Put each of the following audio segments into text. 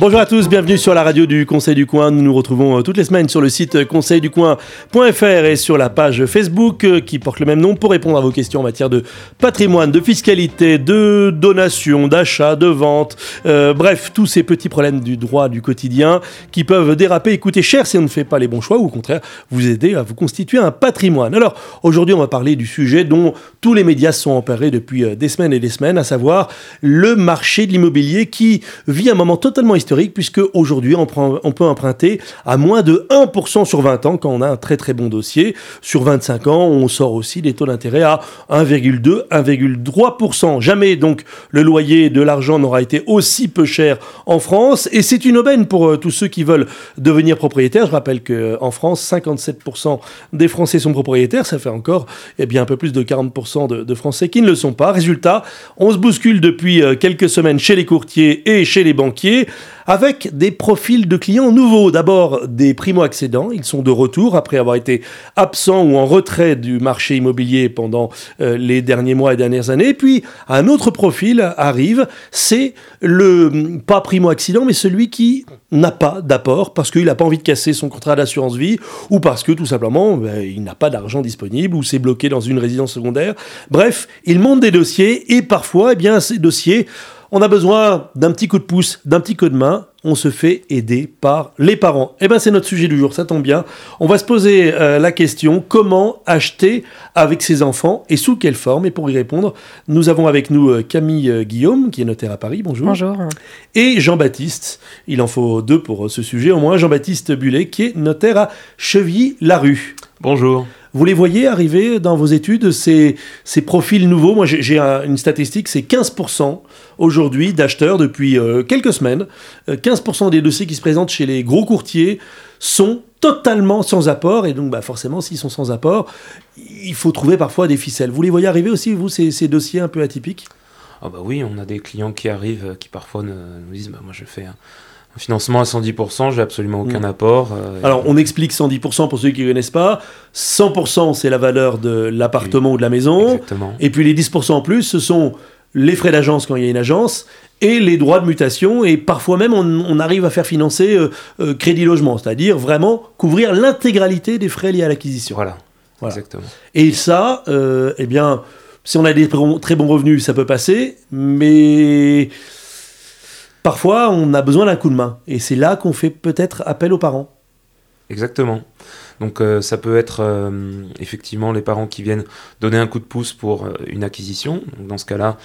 Bonjour à tous, bienvenue sur la radio du Conseil du Coin. Nous nous retrouvons euh, toutes les semaines sur le site euh, conseilducoin.fr et sur la page Facebook euh, qui porte le même nom pour répondre à vos questions en matière de patrimoine, de fiscalité, de donation, d'achat, de vente. bref, tous ces petits problèmes du droit du quotidien qui peuvent déraper et coûter cher si on ne fait pas les bons choix ou au contraire vous aider à vous constituer un patrimoine. Alors aujourd'hui, on va parler du sujet dont tous les médias sont emparés depuis des semaines et des semaines, à savoir le marché de l'immobilier qui vit un moment totalement historique puisque aujourd'hui on, peut emprunter à moins de 1% sur 20 ans quand on a un très très bon dossier. Sur 25 ans, on sort aussi des taux d'intérêt à 1,2, 1,3%. Jamais donc le loyer de l'argent n'aura été aussi peu cher en France et c'est une aubaine pour euh, tous ceux qui veulent devenir propriétaires. Je rappelle qu'en France, 57% des Français sont propriétaires, ça fait encore eh bien, un peu plus de 40% de, de Français qui ne le sont pas. Résultat, on se bouscule depuis euh, quelques semaines chez les courtiers et chez les banquiers avec des profils de clients nouveaux. D'abord des primo-accédants, ils sont de retour après avoir été absents ou en retrait du marché immobilier pendant euh, les derniers mois et dernières années. Puis un autre profil arrive, c'est le pas primo-accident, mais celui qui n'a pas d'apport parce qu'il n'a pas envie de casser son contrat d'assurance vie ou parce que tout simplement ben, il n'a pas d'argent disponible ou c'est bloqué dans une résidence secondaire. Bref, il monte des dossiers et parfois, eh ces dossiers on a besoin d'un petit coup de pouce, d'un petit coup de main, on se fait aider par les parents. Eh bien, c'est notre sujet du jour, ça tombe bien. On va se poser euh, la question comment acheter avec ses enfants et sous quelle forme? Et pour y répondre, nous avons avec nous euh, Camille euh, Guillaume, qui est notaire à Paris. Bonjour. Bonjour. Et Jean-Baptiste, il en faut deux pour ce sujet au moins, Jean-Baptiste Bullet, qui est notaire à Chevilly-la-Rue. Bonjour. Vous les voyez arriver dans vos études, ces, profils nouveaux? Moi, j'ai une statistique, c'est 15% aujourd'hui d'acheteurs depuis euh, quelques semaines. 15% euh, des dossiers qui se présentent chez les gros courtiers sont totalement sans apport. Et donc, bah, forcément, s'ils sont sans apport, il faut trouver parfois des ficelles. Vous les voyez arriver aussi, vous, ces, dossiers un peu atypiques? Ah bah oui, on a des clients qui arrivent, euh, qui parfois nous disent, bah, moi je fais financement à 110%, j'ai absolument aucun mm. apport. Euh, Alors on explique 110% pour ceux qui ne connaissent pas. 100% c'est la valeur de l'appartement ou de la maison. Exactement. Et puis les 10% en plus, ce sont les frais d'agence quand il y a une agence et les droits de mutation. Et parfois même on, arrive à faire financer euh, euh, crédit logement, c'est-à-dire vraiment couvrir l'intégralité des frais liés à l'acquisition. Voilà. Exactement. Et ça, eh bien, si on a des très bons revenus, ça peut passer, mais parfois on a besoin d'un coup de main. Et c'est là qu'on fait peut-être appel aux parents. Exactement. Donc euh, ça peut être euh, effectivement les parents qui viennent donner un coup de pouce pour euh, une acquisition. Dans ce cas-là,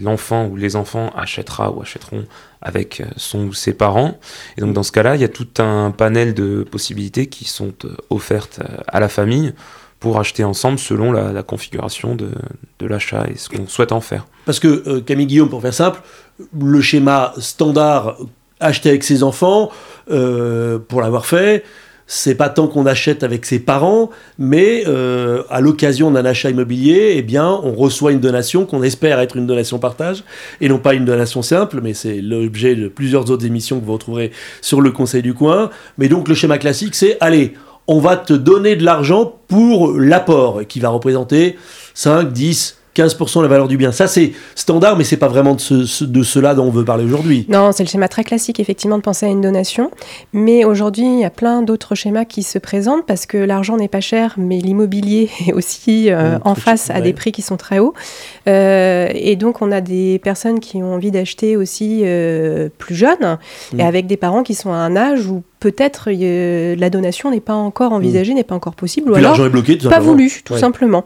l'enfant ou les enfants achètera ou achèteront avec son ou ses parents. Et donc dans ce cas-là, il y a tout un panel de possibilités qui sont offertes à la famille pour acheter ensemble selon la, configuration de, l'achat et ce qu'on souhaite en faire. Parce que Camille Guillaume, pour faire simple, le schéma standard acheter avec ses enfants, euh, pour l'avoir fait, c'est pas tant qu'on achète avec ses parents, mais euh, à l'occasion d'un achat immobilier, eh bien, on reçoit une donation qu'on espère être une donation partage, et non pas une donation simple, mais c'est l'objet de plusieurs autres émissions que vous retrouverez sur le Conseil du coin. Mais donc le schéma classique, c'est allez, on va te donner de l'argent pour l'apport, qui va représenter 5, 10, 15% de la valeur du bien. Ça, c'est standard, mais c'est pas vraiment de, cela dont on veut parler aujourd'hui. Non, c'est le schéma très classique, effectivement, de penser à une donation. Mais aujourd'hui, il y a plein d'autres schémas qui se présentent parce que l'argent n'est pas cher, mais l'immobilier est aussi euh, mmh, en face à des prix qui sont très hauts. Euh, et donc, on a des personnes qui ont envie d'acheter aussi euh, plus jeunes et mmh. avec des parents qui sont à un âge où peut-être la donation n'est pas encore envisagée, mmh. n'est pas encore possible, ou alors est bloqué, pas voulu, tout simplement.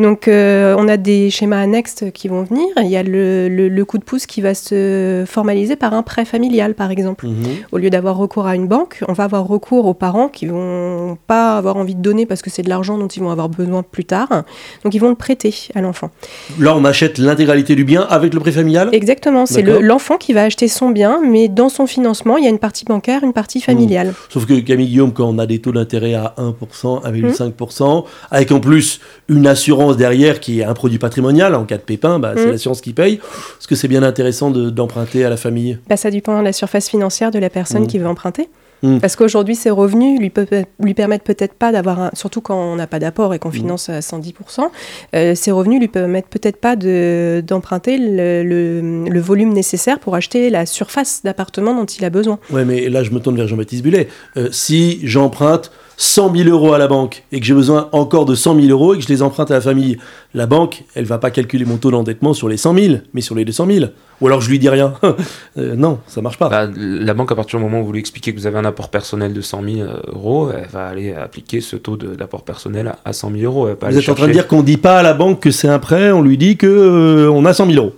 Donc euh, on a des schémas annexes qui vont venir. Il y a le, coup de pouce qui va se formaliser par un prêt familial, par exemple. Mmh. Au lieu d'avoir recours à une banque, on va avoir recours aux parents qui vont pas avoir envie de donner parce que c'est de l'argent dont ils vont avoir besoin plus tard. Donc ils vont le prêter à l'enfant. Là, on achète l'intégralité du bien avec le prêt familial? Exactement. C'est l'enfant qui va acheter son bien, mais dans son financement, il y a une partie bancaire, une partie familiale. Sauf que Camille Guillaume, quand on a des taux d'intérêt à 1%, 1,5%, avec en plus une assurance derrière qui est un produit patrimonial, en cas de pépin, bah, c'est mmh. l'assurance qui paye. Est-ce que c'est bien intéressant d'emprunter à la famille? Bah, Ça dépend de la surface financière de la personne mmh. qui veut emprunter. Hmm. Parce qu'aujourd'hui, ses revenus lui, lui permettent peut-être pas d'avoir, un, surtout quand on n'a pas d'apport et qu'on hmm. finance à 110%, euh, ses revenus lui permettent peut-être pas d'emprunter le, le, volume nécessaire pour acheter la surface d'appartement dont il a besoin. Ouais, mais là, je me tourne vers Jean-Baptiste Bullet. Euh, si j'emprunte 100 000 euros à la banque et que j'ai besoin encore de 100 000 euros et que je les emprunte à la famille, la banque, elle va pas calculer mon taux d'endettement sur les 100 000, mais sur les 200 000. Ou alors je lui dis rien. Euh, non, ça marche pas. Bah, la banque, à partir du moment où vous lui expliquez que vous avez un apport personnel de 100 000 euh, euros, elle va aller appliquer ce taux d'apport personnel à 100 000 euros. vous êtes en train de dire qu'on dit pas à la banque que c'est un prêt, on lui dit que euh, on a 100 000 euros.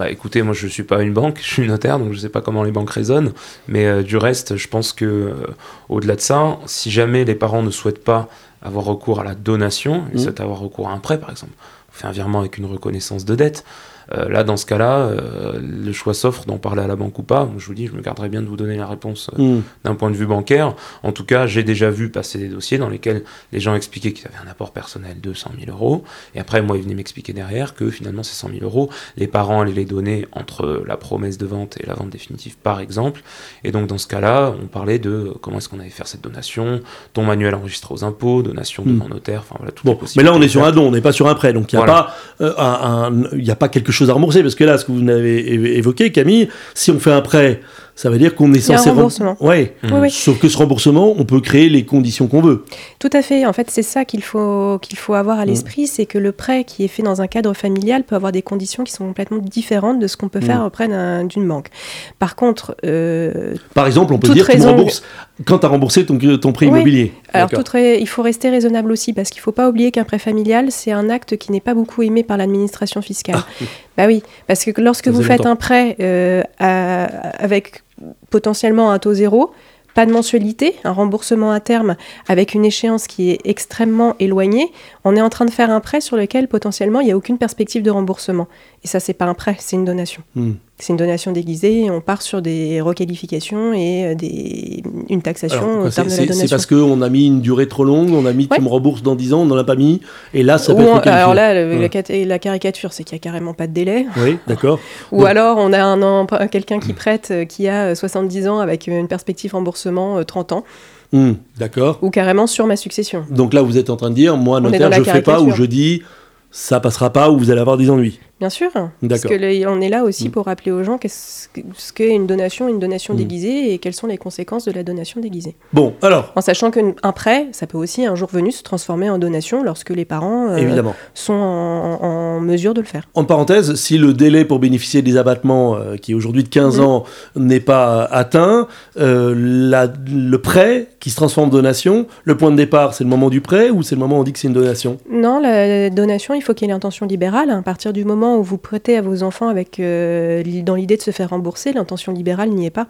Bah, écoutez, moi je ne suis pas une banque, je suis notaire, donc je ne sais pas comment les banques raisonnent. Mais du reste, je pense que au-delà de ça, si jamais les parents ne souhaitent pas avoir recours à la donation, ils mmh. souhaitent avoir recours à un prêt, par exemple, on fait un virement avec une reconnaissance de dette. Euh, là, dans ce cas-là, euh, le choix s'offre d'en parler à la banque ou pas. Je vous dis, je me garderai bien de vous donner la réponse euh, hmm. d'un point de vue bancaire. En tout cas, j'ai déjà vu passer des dossiers dans lesquels les gens expliquaient qu'ils avaient un apport personnel de 100 000 euros. Et après, moi, ils venaient m'expliquer derrière que finalement, ces 100 000 euros, les parents allaient les donner entre la promesse de vente et la vente définitive, par exemple. Et donc, dans ce cas-là, on parlait de comment est-ce qu'on allait faire cette donation, ton manuel enregistré aux impôts, donation devant hmm. notaire, enfin voilà, tout bon, Mais là, on est sur un don, on n'est pas sur un prêt. Donc, il n'y a, pas, un, a pas quelque chose chose à rembourser parce que là, ce que vous avez évoqué, Camille, si on fait un prêt ça veut dire qu'on est censé. Un remboursement. Ouais. Oui, Sauf que ce remboursement, on peut créer les conditions qu'on veut. Tout à fait. En fait, c'est ça qu'il faut, qu'il faut avoir à mm. l'esprit c'est que le prêt qui est fait dans un cadre familial peut avoir des conditions qui sont complètement différentes de ce qu'on peut faire mm. auprès d'une banque. Par contre. Euh, Par exemple, on peut dire tu rembourses quand tu as remboursé ton, ton prêt immobilier. Alors, tout il faut rester raisonnable aussi parce qu'il ne faut pas oublier qu'un prêt familial, c'est un acte qui n'est pas beaucoup aimé par l'administration fiscale. Ah, bah oui, parce que lorsque vous faites un prêt euh, avec potentiellement un taux zéro, pas de mensualité, un remboursement à terme avec une échéance qui est extrêmement éloignée, on est en train de faire un prêt sur lequel potentiellement il n'y a aucune perspective de remboursement. Et ça, c'est pas un prêt, c'est une donation. Hmm. C'est une donation déguisée on part sur des requalifications et euh, des, une taxation au terme de la donation. C'est parce qu'on a mis une durée trop longue, on a mis tu me rembourses dans 10 ans, on n'en a pas mis, et là ça peut être Alors là, la, caricature, c'est qu'il n'y a carrément pas de délai. Oui, d'accord. Ou alors on a un quelqu'un qui prête euh, qui a 70 euh, ans avec une perspective remboursement 30 ans. Hmm, d'accord. Ou carrément sur ma succession. Donc là, vous êtes en train de dire, moi, notaire, je ne fais pas ou je dis, ça passera pas ou vous allez avoir des ennuis. Bien sûr, parce que on est là aussi mm. pour rappeler aux gens qu'est-ce qu'est une donation, une donation mm. déguisée et quelles sont les conséquences de la donation déguisée. Bon, alors. En sachant qu'un prêt, ça peut aussi un jour venu se transformer en donation lorsque les parents euh, sont en, mesure de le faire. En parenthèse, si le délai pour bénéficier des abattements, euh, qui est aujourd'hui de 15 mm. ans, n'est pas atteint, euh, le prêt qui se transforme en donation, le point de départ, c'est le moment du prêt ou c'est le moment où on dit que c'est une donation? Non, la donation, il faut qu'il y ait l'intention libérale. À partir du moment où vous prêtez à vos enfants avec, euh, dans l'idée de se faire rembourser, l'intention libérale n'y est pas.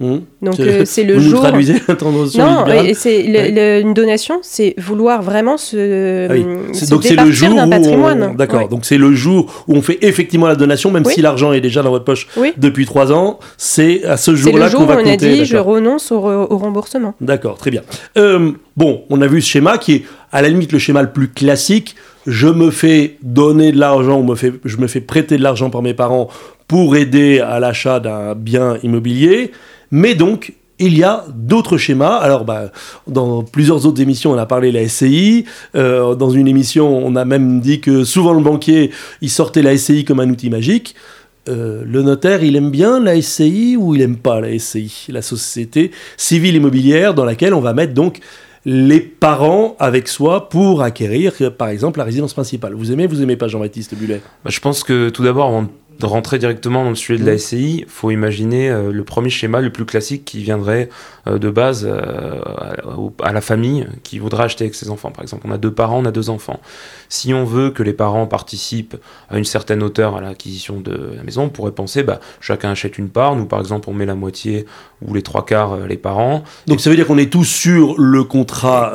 Mmh. Donc euh, c'est le vous jour. Traduisez non, c'est une donation, c'est vouloir vraiment se. Ah oui. donc c'est le jour d'un patrimoine. D'accord. Donc c'est le jour où on fait effectivement la donation, même si l'argent est déjà dans votre poche depuis trois ans. C'est à ce jour-là qu'on va compter. C'est le jour où on a dit je renonce au, au remboursement. D'accord, très bien. Euh, bon, on a vu ce schéma qui est à la limite le schéma le plus classique je me fais donner de l'argent me je me fais prêter de l'argent par mes parents pour aider à l'achat d'un bien immobilier. Mais donc, il y a d'autres schémas. Alors, bah, dans plusieurs autres émissions, on a parlé de la SCI. Euh, dans une émission, on a même dit que souvent le banquier, il sortait la SCI comme un outil magique. Euh, le notaire, il aime bien la SCI ou il aime pas la SCI, la société civile immobilière dans laquelle on va mettre donc les parents avec soi pour acquérir, par exemple, la résidence principale. Vous aimez, vous aimez pas Jean-Baptiste Bullet? Bah, Je pense que tout d'abord, rentrer directement dans le sujet de la SCI, il faut imaginer euh, le premier schéma le plus classique qui viendrait euh, de base euh, à, la famille qui voudra acheter avec ses enfants. Par exemple, on a deux parents, on a deux enfants. Si on veut que les parents participent à une certaine hauteur à l'acquisition de la maison, on pourrait penser, bah, chacun achète une part. Nous, par exemple, on met la moitié ou les trois quarts les parents. Donc ça veut dire qu'on est tous sur le contrat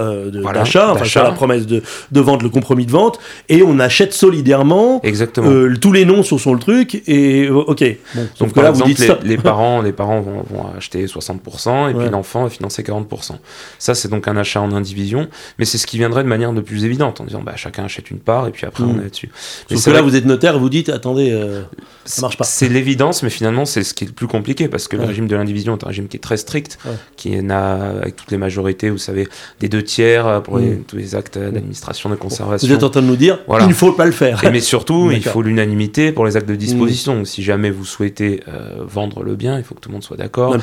d'achat, enfin sur la promesse de, de, vente, le compromis de vente, et on achète solidairement. Exactement. tous les noms sur, sur le truc truc et euh, ok. Bon, Donc là, vous dites les, les, parents, les parents vont, vont acheter 60% et puis l'enfant va financer 40%. Ça, c'est donc un achat en indivision, mais c'est ce qui viendrait de manière de plus évidente en disant bah, chacun achète une part et puis après on mm. est dessus. Sauf que là, vous êtes notaire et vous dites attendez, euh, ça marche pas. C'est l'évidence, mais finalement, c'est ce qui est le plus compliqué parce que le régime de l'indivision est un régime qui est très strict, qui n'a, avec toutes les majorités, vous savez, des deux tiers pour mm. tous les actes d'administration, de conservation. Vous êtes en train de nous dire voilà. il ne faut pas le faire. mais surtout, il faut l'unanimité pour les actes de disposition. Mm. Si jamais vous souhaitez euh, vendre le bien, il faut que tout le monde soit d'accord.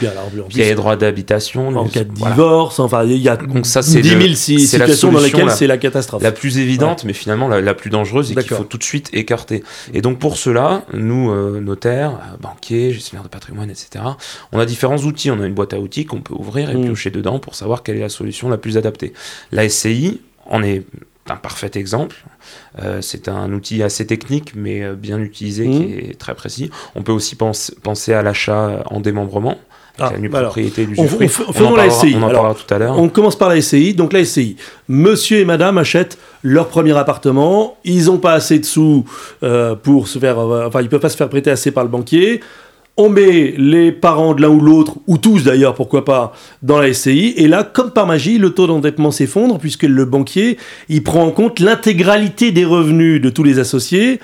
Il y a les droits d'habitation. En cas de divorce, enfin, il y a Donc ça, 10 000 situations dans lesquelles c'est la catastrophe. La plus évidente, mais finalement la, plus dangereuse et qu'il faut tout de suite écarter. Et donc pour cela, nous, euh, notaires, euh, banquiers, gestionnaires de patrimoine, etc., on a différents outils. On a une boîte à outils qu'on peut ouvrir et mm. piocher dedans pour savoir quelle est la solution la plus adaptée. La SCI en est un parfait exemple. Euh, c'est un outil assez technique, mais euh, bien utilisé, qui mmh. est très précis. On peut aussi penser à l'achat en démembrement. Ah, la bah propriété du on, faisons la SCI. On en parlera tout à l'heure. On commence par la SCI. Donc la SCI, monsieur et madame achètent leur premier appartement. Ils n'ont pas assez de sous euh, pour se faire. enfin, ils peuvent pas se faire prêter assez par le banquier on met les parents de l'un ou l'autre, ou tous d'ailleurs, pourquoi pas, dans la SCI, et là, comme par magie, le taux d'endettement s'effondre, puisque le banquier, il prend en compte l'intégralité des revenus de tous les associés,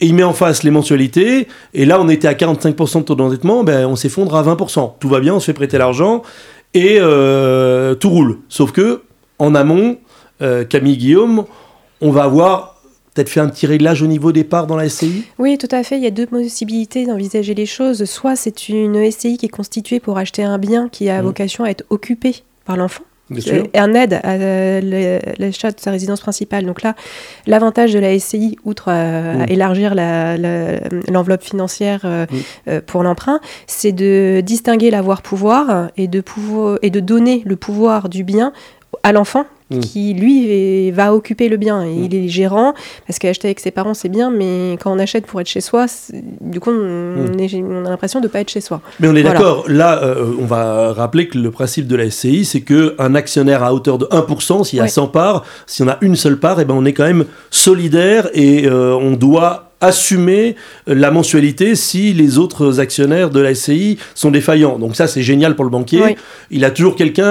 et il met en face les mensualités, et là, on était à 45% de taux d'endettement, ben, on s'effondre à 20%. Tout va bien, on se fait prêter l'argent, et euh, tout roule. Sauf que, en amont, euh, Camille Guillaume, on va avoir peut-être fait un petit réglage au niveau des parts dans la SCI Oui, tout à fait. Il y a deux possibilités d'envisager les choses. Soit c'est une SCI qui est constituée pour acheter un bien qui a mmh. vocation à être occupé par l'enfant. Un aide à l'achat de sa résidence principale. Donc là, l'avantage de la SCI, outre à, mmh. élargir l'enveloppe financière euh, mmh. euh, pour l'emprunt, c'est de distinguer l'avoir-pouvoir et, de et de donner le pouvoir du bien à l'enfant Mm. qui lui va occuper le bien. Et mm. Il est gérant, parce qu'acheter avec ses parents c'est bien, mais quand on achète pour être chez soi, du coup on, mm. a l'impression de ne pas être chez soi. Mais on est d'accord, là euh, on va rappeler que le principe de la SCI c'est qu'un actionnaire à hauteur de 1%, s'il y a 100 parts, si on a une seule part, et eh ben on est quand même solidaire et euh, on doit assumer la mensualité si les autres actionnaires de la SCI sont défaillants. Donc ça, c'est génial pour le banquier. Il a toujours quelqu'un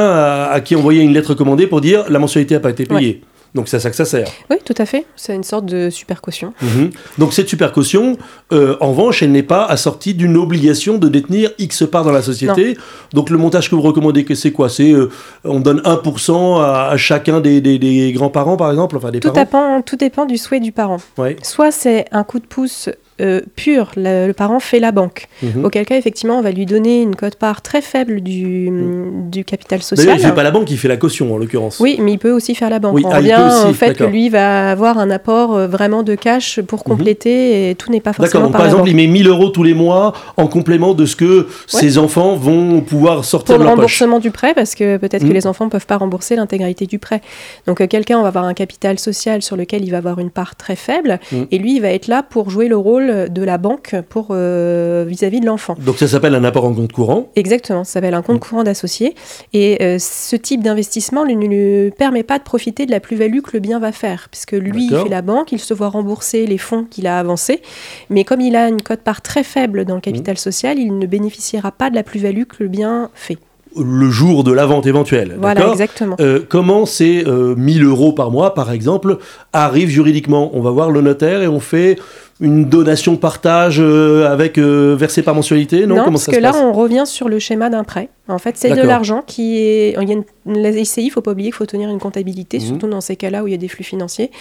à, qui envoyer une lettre commandée pour dire la mensualité n'a pas été payée. Donc c'est à ça que ça sert. Oui, tout à fait. C'est une sorte de super caution. Mhm. Donc cette super caution, euh, en revanche, elle n'est pas assortie d'une obligation de détenir X parts dans la société. Donc le montage que vous recommandez, c'est quoi? C'est euh, on donne 1% à, chacun des, grands-parents, par exemple? Enfin, des tout, Dépend, tout dépend du souhait du parent. Soit c'est un coup de pouce euh, pur, le, parent fait la banque. Mhm. Auquel cas, effectivement, on va lui donner une cote-part très faible du, mhm. du capital social. il ne fait pas la banque, il fait la caution, en l'occurrence. Oui, mais il peut aussi faire la banque. on ah, revient au fait que lui va avoir un apport euh, vraiment de cash pour mhm. compléter et tout n'est pas forcément D'accord, par, exemple, il met 1000 euros tous les mois en complément de ce que ses enfants vont pouvoir sortir pour de le remboursement du prêt, parce que peut-être que les enfants ne peuvent pas rembourser l'intégralité du prêt. Donc euh, quelqu'un va avoir un capital social sur lequel il va avoir une part très faible, et lui, il va être là pour jouer le rôle de la banque pour euh, vis-à-vis de l'enfant. Donc ça s'appelle un apport en compte courant Exactement, ça s'appelle un compte courant d'associé. Et euh, ce type d'investissement ne lui permet pas de profiter de la plus-value que le bien va faire, puisque lui, il fait la banque, il se voit rembourser les fonds qu'il a avancés, mais comme il a une cote-part très faible dans le capital social, il ne bénéficiera pas de la plus-value que le bien fait le jour de la vente éventuelle. Voilà, exactement. Euh, comment ces 1000 euros par mois, par exemple, arrivent juridiquement? On va voir le notaire et on fait une donation partage euh, avec euh, versé par mensualité Non, parce que là, on revient sur le schéma d'un prêt. En fait, c'est de l'argent qui est. Il y a une... La SCI, il ne faut pas oublier qu'il faut tenir une comptabilité, mhm. surtout dans ces cas-là où il y a des flux financiers,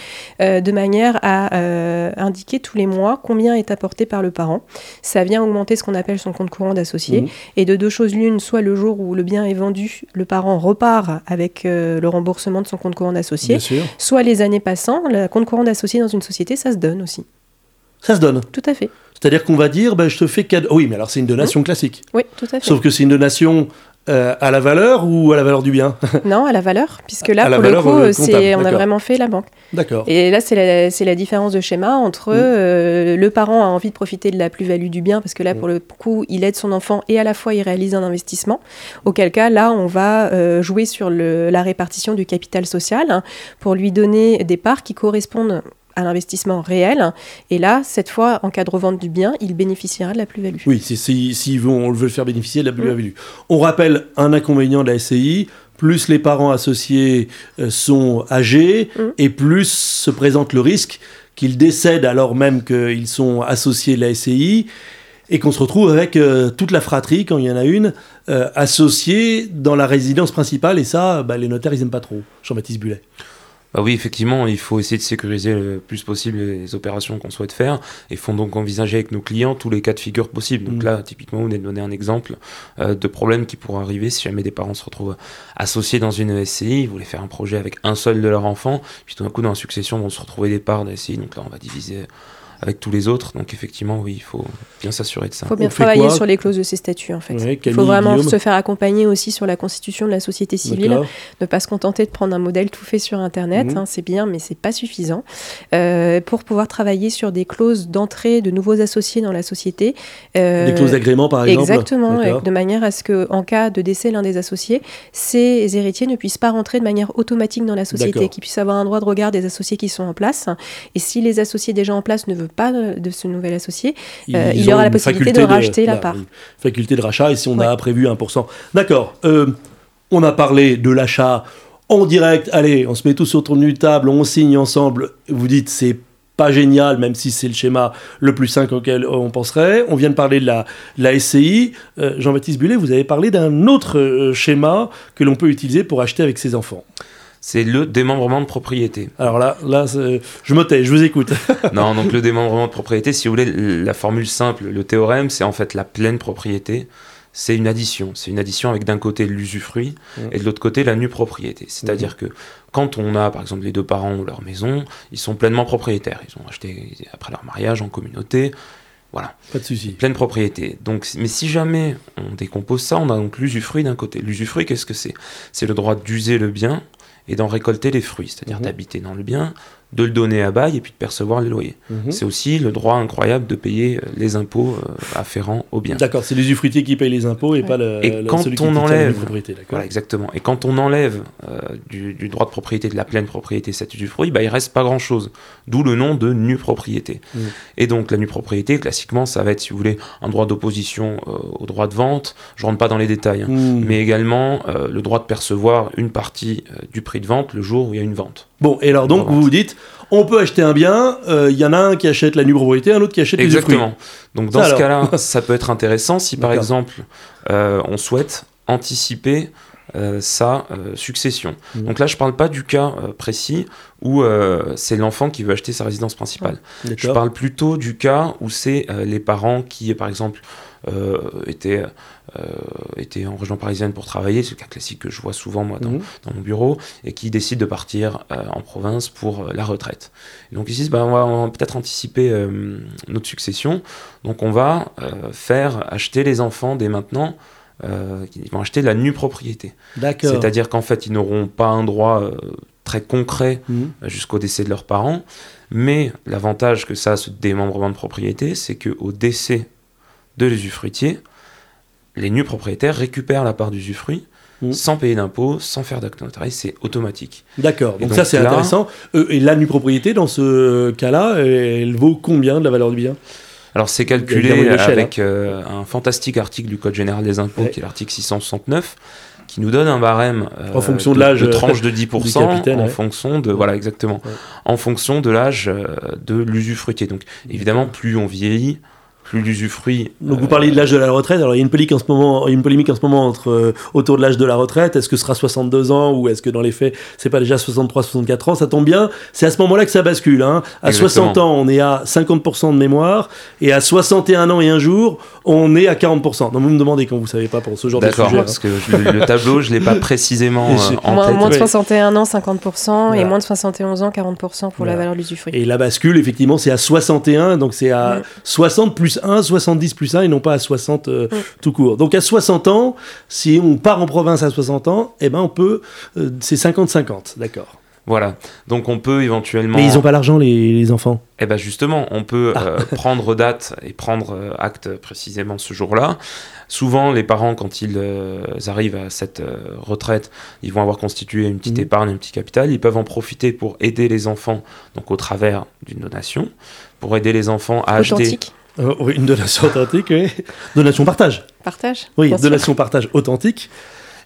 euh, de manière à indiquer tous les mois combien est apporté par le parent. Ça vient augmenter ce qu'on appelle son compte courant d'associé. Mhm. Et de deux choses l'une, soit le jour où le bien est vendu, le parent repart avec le remboursement de son compte courant d'associé, soit les années passant, le compte courant d'associé dans une société, ça se donne aussi. Ça se donne. Tout à fait. C'est-à-dire qu'on va dire, ben, je te fais cadeau. Oui, mais alors c'est une donation classique. Oui, tout à fait. Sauf que c'est une donation euh, à la valeur ou à la valeur du bien? Non, à la valeur, puisque là, pour le coup, euh, c'est, on a vraiment fait la banque. D'accord. Et là, c'est la, la différence de schéma entre mm. euh, le parent a envie de profiter de la plus-value du bien, parce que là, mm. pour le coup, il aide son enfant et à la fois il réalise un investissement. Auquel cas, là, on va jouer sur le, la répartition du capital social hein, pour lui donner des parts qui correspondent à l'investissement réel. Et là, cette fois, en cas de revente du bien, il bénéficiera de la plus-value. Oui, si, si, si on veut le faire bénéficier de la plus-value. On rappelle un inconvénient de la SCI, plus les parents associés euh, sont âgés mm. et plus se présente le risque qu'ils décèdent alors même qu'ils sont associés de la SCI et qu'on se retrouve avec euh, toute la fratrie, quand il y en a une, euh, associée dans la résidence principale. Et ça, bah, les notaires, ils n'aiment pas trop. Jean-Baptiste Bullet. Bah oui, effectivement, il faut essayer de sécuriser le plus possible les opérations qu'on souhaite faire et faut donc envisager avec nos clients tous les cas de figure possibles. Donc mm. là, typiquement, vous venez de donner un exemple euh, de problème qui pourrait arriver si jamais des parents se retrouvent associés dans une SCI, ils voulaient faire un projet avec un seul de leurs enfants, puis tout d'un coup, dans la succession, vont se retrouver des parts de SCI. Donc là, on va diviser avec tous les autres. Donc effectivement, oui, il faut bien s'assurer de ça. Il faut bien travailler sur les clauses de ces statuts, en fait. il faut vraiment se faire accompagner aussi sur la constitution de la société civile, ne pas se contenter de prendre un modèle tout fait sur Internet. Mhm. Hein, c'est bien, mais c'est pas suffisant. Euh, pour pouvoir travailler sur des clauses d'entrée de nouveaux associés dans la société. Euh, des clauses d'agrément, par exemple Exactement, de manière à ce qu'en cas de décès l'un des associés, ces héritiers ne puissent pas rentrer de manière automatique dans la société, qu'ils puissent avoir un droit de regard des associés qui sont en place. Et si les associés déjà en place ne veulent pas de ce nouvel associé, euh, il y aura la possibilité de racheter la, part. Faculté de rachat, et si on a prévu 1%. D'accord. Euh, on a parlé de l'achat en direct. Allez, on se met tous autour d'une table, on signe ensemble. Vous dites, c'est pas génial, même si c'est le schéma le plus simple auquel on penserait. On vient de parler de la, la SCI. Euh, Jean-Baptiste Bullet, vous avez parlé d'un autre schéma que l'on peut utiliser pour acheter avec ses enfants c'est le démembrement de propriété. Alors là, là je me tais, je vous écoute. non, donc le démembrement de propriété, si vous voulez, la formule simple, le théorème, c'est en fait la pleine propriété. C'est une addition. C'est une addition avec d'un côté l'usufruit mmh. et de l'autre côté la nue propriété. C'est-à-dire mmh. que quand on a, par exemple, les deux parents ou leur maison, ils sont pleinement propriétaires. Ils ont acheté après leur mariage en communauté. Voilà. Pas de souci. Pleine propriété. Donc, mais si jamais on décompose ça, on a donc l'usufruit d'un côté. L'usufruit, qu'est-ce que c'est? C'est le droit d'user le bien et d'en récolter les fruits, c'est-à-dire mhm. d'habiter dans le bien, de le donner à bail et puis de percevoir les loyers. Mhm. C'est aussi le droit incroyable de payer euh, les impôts euh, afférents au bien. D'accord, c'est l'usufruitier qui paye les impôts et pas le, et quand on enlève, voilà, exactement. Et quand on enlève euh, du, droit de propriété, de la pleine propriété, cet usufruit, bah, il reste pas grand-chose. D'où le nom de nue propriété. Mhm. Et donc la nue propriété, classiquement, ça va être, si vous voulez, un droit d'opposition au droit de vente. Je rentre pas dans les détails, hein. mhm. mais également le droit de percevoir une partie du prix de vente le jour où il y a une vente. Bon, et alors donc vous vous dites, on peut acheter un bien, euh, il y en a un qui achète la nue propriété, un autre qui achète Exactement. Donc dans ce cas-là, ça peut être intéressant si par exemple euh, on souhaite anticiper euh, sa succession. Mmh. Donc là, je ne parle pas du cas précis où c'est l'enfant qui veut acheter sa résidence principale. je parle plutôt du cas où c'est les parents qui, par exemple, étaient euh, était en région parisienne pour travailler, c'est le cas classique que je vois souvent moi dans, mhm. mon bureau, et qui décide de partir euh, en province pour euh, la retraite. donc ils disent, bah, on va, peut-être anticiper notre succession, donc on va faire acheter les enfants dès maintenant ils vont acheter la nue propriété. C'est-à-dire qu'en fait, ils n'auront pas un droit très concret mhm. jusqu'au décès de leurs parents, mais l'avantage que ça a, ce démembrement de propriété, c'est qu'au décès de l'usufruitier, les nus propriétaires récupèrent la part d'usufruit mmh. sans payer d'impôts, sans faire d'acte notarié, c'est automatique. D'accord, donc, ça c'est intéressant. Euh, et la nue propriété, dans ce cas-là, elle vaut combien de la valeur du bien? Alors c'est calculé avec hein. euh, un fantastique article du Code général des impôts, qui est l'article 669, qui nous donne un barème euh, en fonction de, l'âge de tranche de 10% en fonction de voilà exactement en fonction de l'âge de l'usufruitier. Donc évidemment plus on vieillit, plus d'usufruit. Donc vous parlez de l'âge de la retraite. Alors il y a une polémique en ce moment, une polémique en ce moment entre euh, autour de l'âge de la retraite. Est-ce que ce sera 62 ans ou est-ce que dans les faits c'est pas déjà 63, 64 ans? Ça tombe bien. C'est à ce moment-là que ça bascule. Hein. À 60 ans, on est à 50% de mémoire et à 61 ans et un jour, on est à 40%. Donc vous me demandez quand vous savez pas pour ce genre de sujet. D'accord, parce que le, tableau, je l'ai pas précisément euh, en moins, tête. Moins de 61 ans, 50% et moins de 71 ans, 40% pour la valeur de l'usufruit. Et la bascule, effectivement, c'est à 61, donc c'est à 60 plus 1, 70 plus 1 et non pas à 60 euh, tout court. Donc à 60 ans, si on part en province à 60 ans, eh ben on peut, euh, c'est 50-50, d'accord. Voilà. Donc on peut éventuellement. Mais ils n'ont pas l'argent, les, les, enfants. Eh bien justement, on peut ah. euh, prendre date et prendre acte précisément ce jour-là. Souvent, les parents, quand ils euh, arrivent à cette retraite, ils vont avoir constitué une petite mmh. épargne, un petit capital. Ils peuvent en profiter pour aider les enfants, donc au travers d'une donation, pour aider les enfants à authentique. Acheter. oui, une donation authentique, oui. Donation partage. Partage. Oui, donation partage authentique.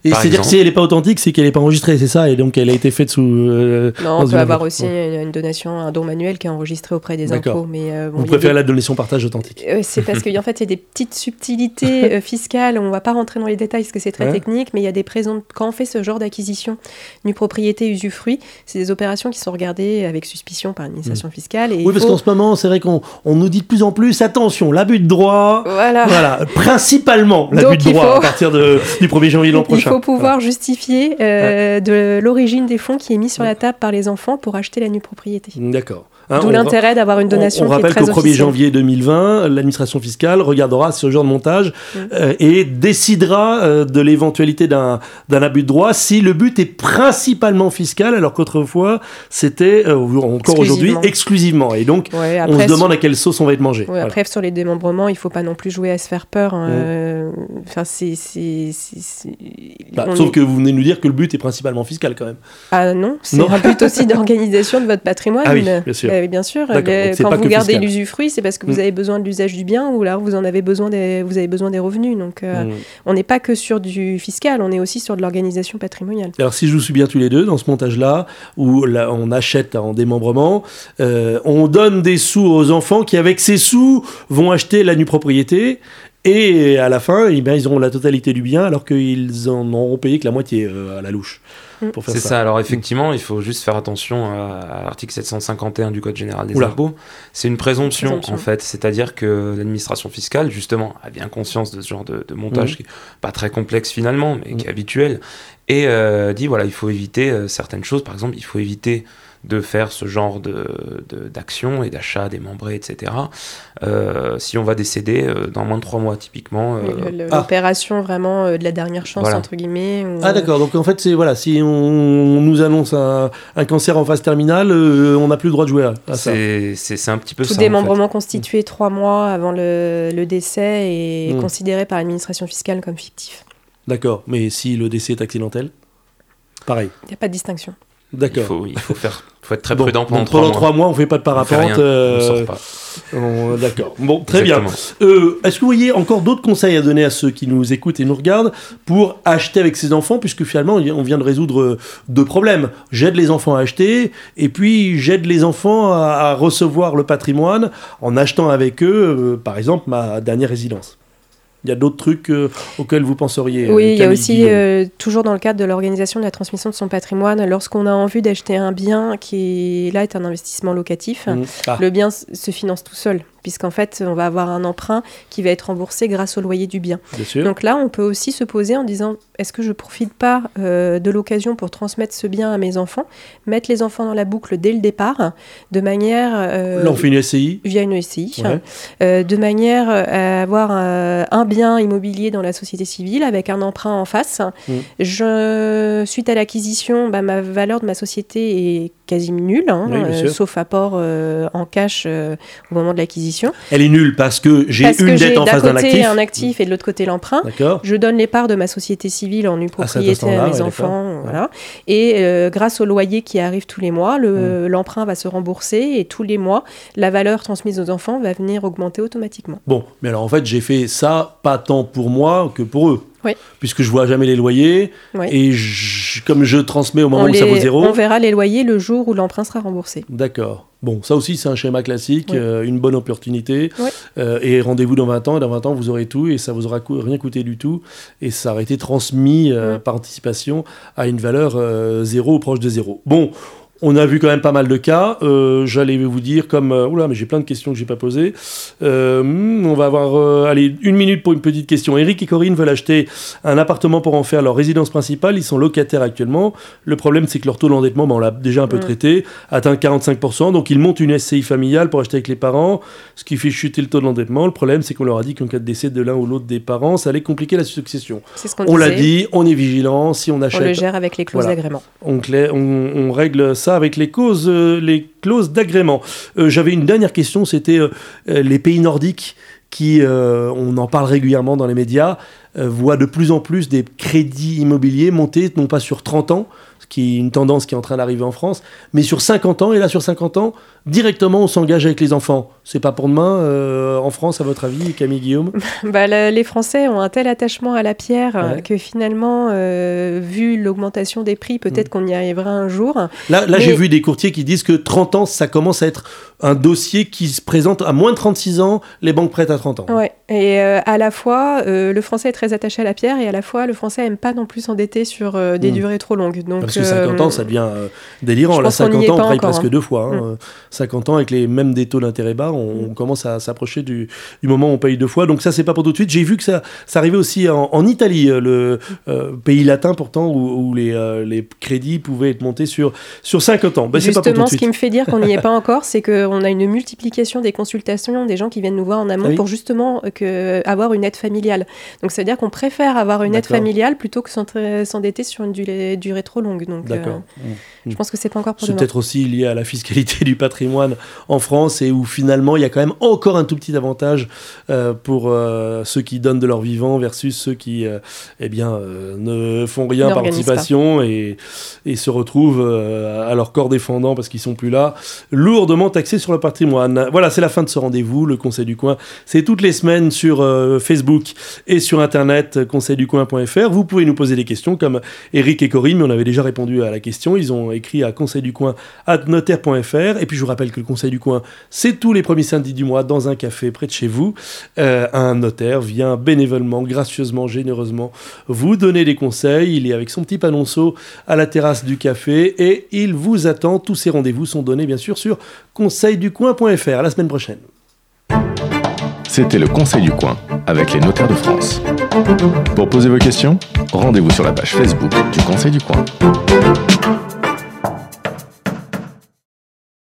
Et c'est-à-dire que si elle n'est pas authentique, c'est qu'elle n'est pas enregistrée, c'est ça Et donc elle a été faite sous. Euh, non, on peut avoir aussi une, donation, un don manuel qui est enregistré auprès des impôts. Mais, euh, Vous préférez la donation partage authentique euh, C'est parce qu'en fait, il y a des petites subtilités fiscales. On ne va pas rentrer dans les détails parce que c'est très technique, mais il y a des présents. Quand on fait ce genre d'acquisition, une propriété usufruit, c'est des opérations qui sont regardées avec suspicion par l'administration mm. fiscale. Et oui, parce qu'en ce moment, c'est vrai qu'on on nous dit de plus en plus attention, l'abus de droit. Voilà. voilà principalement l'abus de droit à partir de, du 1er janvier l'an prochain il faut pouvoir justifier euh, de l'origine des fonds qui est mis sur la table par les enfants pour acheter la nue propriété. D'accord. Hein, D'où l'intérêt d'avoir une donation. On, on rappelle qu'au 1er janvier 2020, l'administration fiscale regardera ce genre de montage euh, et décidera euh, de l'éventualité d'un abus de droit si le but est principalement fiscal, alors qu'autrefois c'était encore aujourd'hui exclusivement. Et donc on se demande à quelle sauce on va être mangé. Après sur les démembrements, il ne faut pas non plus jouer à se faire peur. Hein. Enfin bah, sauf que vous venez de nous dire que le but est principalement fiscal quand même. Ah non, c'est un but aussi d'organisation de votre patrimoine. Ah oui, bien sûr. Bah bien sûr. quand vous gardez l'usufruit, c'est parce que vous mm. avez besoin de l'usage du bien ou là vous en avez besoin des, vous avez besoin des revenus. Donc euh, mm. on n'est pas que sur du fiscal, on est aussi sur de l'organisation patrimoniale. Alors si je vous suis bien tous les deux dans ce montage-là, où là, on achète en démembrement, euh, on donne des sous aux enfants qui avec ces sous vont acheter la nue propriété et à la fin, eh bien, ils auront la totalité du bien alors qu'ils en auront payé que la moitié euh, à la louche. Mm. C'est ça. Alors effectivement, il faut juste faire attention à, l'article 751 du Code général des impôts. C'est une présomption, en fait, c'est-à-dire que l'administration fiscale justement a bien conscience de ce genre de, montage mm. qui est pas très complexe finalement, mais qui est mm. habituel, et euh, dit voilà, il faut éviter euh, certaines choses. Par exemple, il faut éviter de faire ce genre d'action de, et d'achat démembré, etc. Euh, si on va décéder euh, dans moins de trois mois, typiquement. Euh, ah. L'opération vraiment de la dernière chance, entre guillemets. Ah d'accord, donc en fait, c'est voilà, si on, nous annonce un, cancer en phase terminale, on n'a plus le droit de jouer à, ça. C'est un petit peu Tout ça. Tout démembrement constitué trois mois avant le, le décès est hmm. considéré par l'administration fiscale comme fictif. D'accord, mais si le décès est accidentel Pareil. Il n'y a pas de distinction. D'accord. Il faut, faire, faut être très prudent pendant, pendant trois mois. on ne fait pas de parapente. Euh, d'accord. Bon, très bien. Euh, est-ce que vous voyez encore d'autres conseils à donner à ceux qui nous écoutent et nous regardent pour acheter avec ses enfants, puisque finalement on vient de résoudre euh, deux problèmes. J'aide les enfants à acheter, et puis j'aide les enfants à, recevoir le patrimoine en achetant avec eux, par exemple, ma dernière résidence. Il y a d'autres trucs euh, auxquels vous penseriez Oui, il y a aussi, euh, toujours dans le cadre de l'organisation de la transmission de son patrimoine, lorsqu'on a envie d'acheter un bien qui, là, est un investissement locatif, mmh. ah. le bien se finance tout seul puisqu'en fait, on va avoir un emprunt qui va être remboursé grâce au loyer du bien. Donc là, on peut aussi se poser en disant, est-ce que je profite pas euh, de l'occasion pour transmettre ce bien à mes enfants, mettre les enfants dans la boucle dès le départ, de manière... Euh, là, on fait une SCI Via une SCI, euh, de manière à avoir un bien immobilier dans la société civile avec un emprunt en face. Mm. Je, suite à l'acquisition, bah, ma valeur de ma société est quasi nulle, hein, sauf apport en cash au moment de l'acquisition elle est nulle parce que j'ai une dette en face d'un actif. côté un actif et de l'autre côté l'emprunt. Je donne les parts de ma société civile en nue propriété à, mes enfants. Voilà. Et euh, grâce au loyer qui arrive tous les mois, l'emprunt va se rembourser et tous les mois, la valeur transmise aux enfants va venir augmenter automatiquement. Bon, mais alors en fait, j'ai fait ça pas tant pour moi que pour eux. Puisque je vois jamais les loyers. Et comme je transmets au moment où ça vaut zéro. On verra les loyers le jour où l'emprunt sera remboursé. D'accord. Bon, ça aussi, c'est un schéma classique, euh, une bonne opportunité. Euh, et rendez-vous dans 20 ans. Et dans 20 ans, vous aurez tout. Et ça vous aura rien coûté du tout. Et ça aura été transmis euh, par anticipation à une valeur zéro ou proche de zéro. Bon, on a vu quand même pas mal de cas. Euh, j'allais vous dire comme... Euh, oula, mais j'ai plein de questions que j'ai pas posées. Euh, hmm, on va avoir... allez, une minute pour une petite question. Eric et Corinne veulent acheter un appartement pour en faire leur résidence principale. Ils sont locataires actuellement. Le problème, c'est que leur taux d'endettement, ben, on l'a déjà un peu traité, atteint 45%. Donc ils montent une SCI familiale pour acheter avec les parents, ce qui fait chuter le taux d'endettement. Le problème, c'est qu'on leur a dit qu'en cas de décès de l'un ou l'autre des parents, ça allait compliquer la succession. on, l'a dit, on est vigilant. Si on achète... On le gère avec les clauses d'agrément. On, on, on règle ça avec les, causes, les clauses d'agrément. J'avais une dernière question, c'était les pays nordiques qui, on en parle régulièrement dans les médias, voient de plus en plus des crédits immobiliers monter, non pas sur 30 ans, ce qui est une tendance qui est en train d'arriver en France, mais sur 50 ans. Et là, sur 50 ans, directement, on s'engage avec les enfants. C'est pas pour demain euh, en France, à votre avis, Camille Guillaume? Bah, Les Français ont un tel attachement à la pierre euh, que finalement, euh, vu l'augmentation des prix, peut-être mm. qu'on y arrivera un jour. Là, là j'ai vu des courtiers qui disent que 30 ans, ça commence à être un dossier qui se présente à moins de 36 ans, les banques prêtent à 30 ans. Ouais. Et à la fois, le Français est très attaché à la pierre et à la fois, le Français aime pas non plus s'endetter sur des mm. durées trop longues. Donc, Parce que 50 ans, ça devient délirant. Là, 50 ans, on paye presque hein. deux fois. Hein. Mm. 50 ans avec les mêmes des taux d'intérêt bas, on, commence à s'approcher du, moment où on paye deux fois. Donc ça, c'est pas pour tout de suite. J'ai vu que ça, ça arrivait aussi en, Italie, euh, le euh, pays latin pourtant, où, les, euh, les, crédits pouvaient être montés sur, sur 50 ans. Ben, Justement, ce qui me fait dire qu'on n'y est pas encore, c'est qu'on a une multiplication des consultations, des gens qui viennent nous voir en amont ah pour justement que, avoir une aide familiale. Donc ça veut dire qu'on préfère avoir une aide familiale plutôt que s'endetter sur une durée, durée, trop longue. Donc, D'accord. Je pense que c'est pas encore pour C'est peut-être aussi lié à la fiscalité du patrimoine en France et où finalement il y a quand même encore un tout petit avantage euh, pour euh, ceux qui donnent de leur vivant versus ceux qui euh, eh bien, ne font rien par participation et, et, se retrouvent à leur corps défendant parce qu'ils sont plus là, lourdement taxés sur le patrimoine. Voilà, c'est la fin de ce rendez-vous. Le Conseil du Coin, c'est toutes les semaines sur Facebook et sur Internet, conseilducoin.fr. Vous pouvez nous poser des questions comme Eric et Corinne, mais on avait déjà répondu à la question. Ils ont écrit à conseilducoin.notaire.fr. Et puis je vous rappelle que le Conseil du Coin, c'est tous les premiers samedis du mois dans un café près de chez vous. Euh, un notaire vient bénévolement, gracieusement, généreusement vous donner des conseils. Il est avec son petit panonceau à la terrasse du café et il vous attend. Tous ces rendez-vous sont donnés bien sûr sur conseilducoin.fr. À la semaine prochaine. C'était le Conseil du Coin avec les notaires de France. Pour poser vos questions, rendez-vous sur la page Facebook du Conseil du Coin.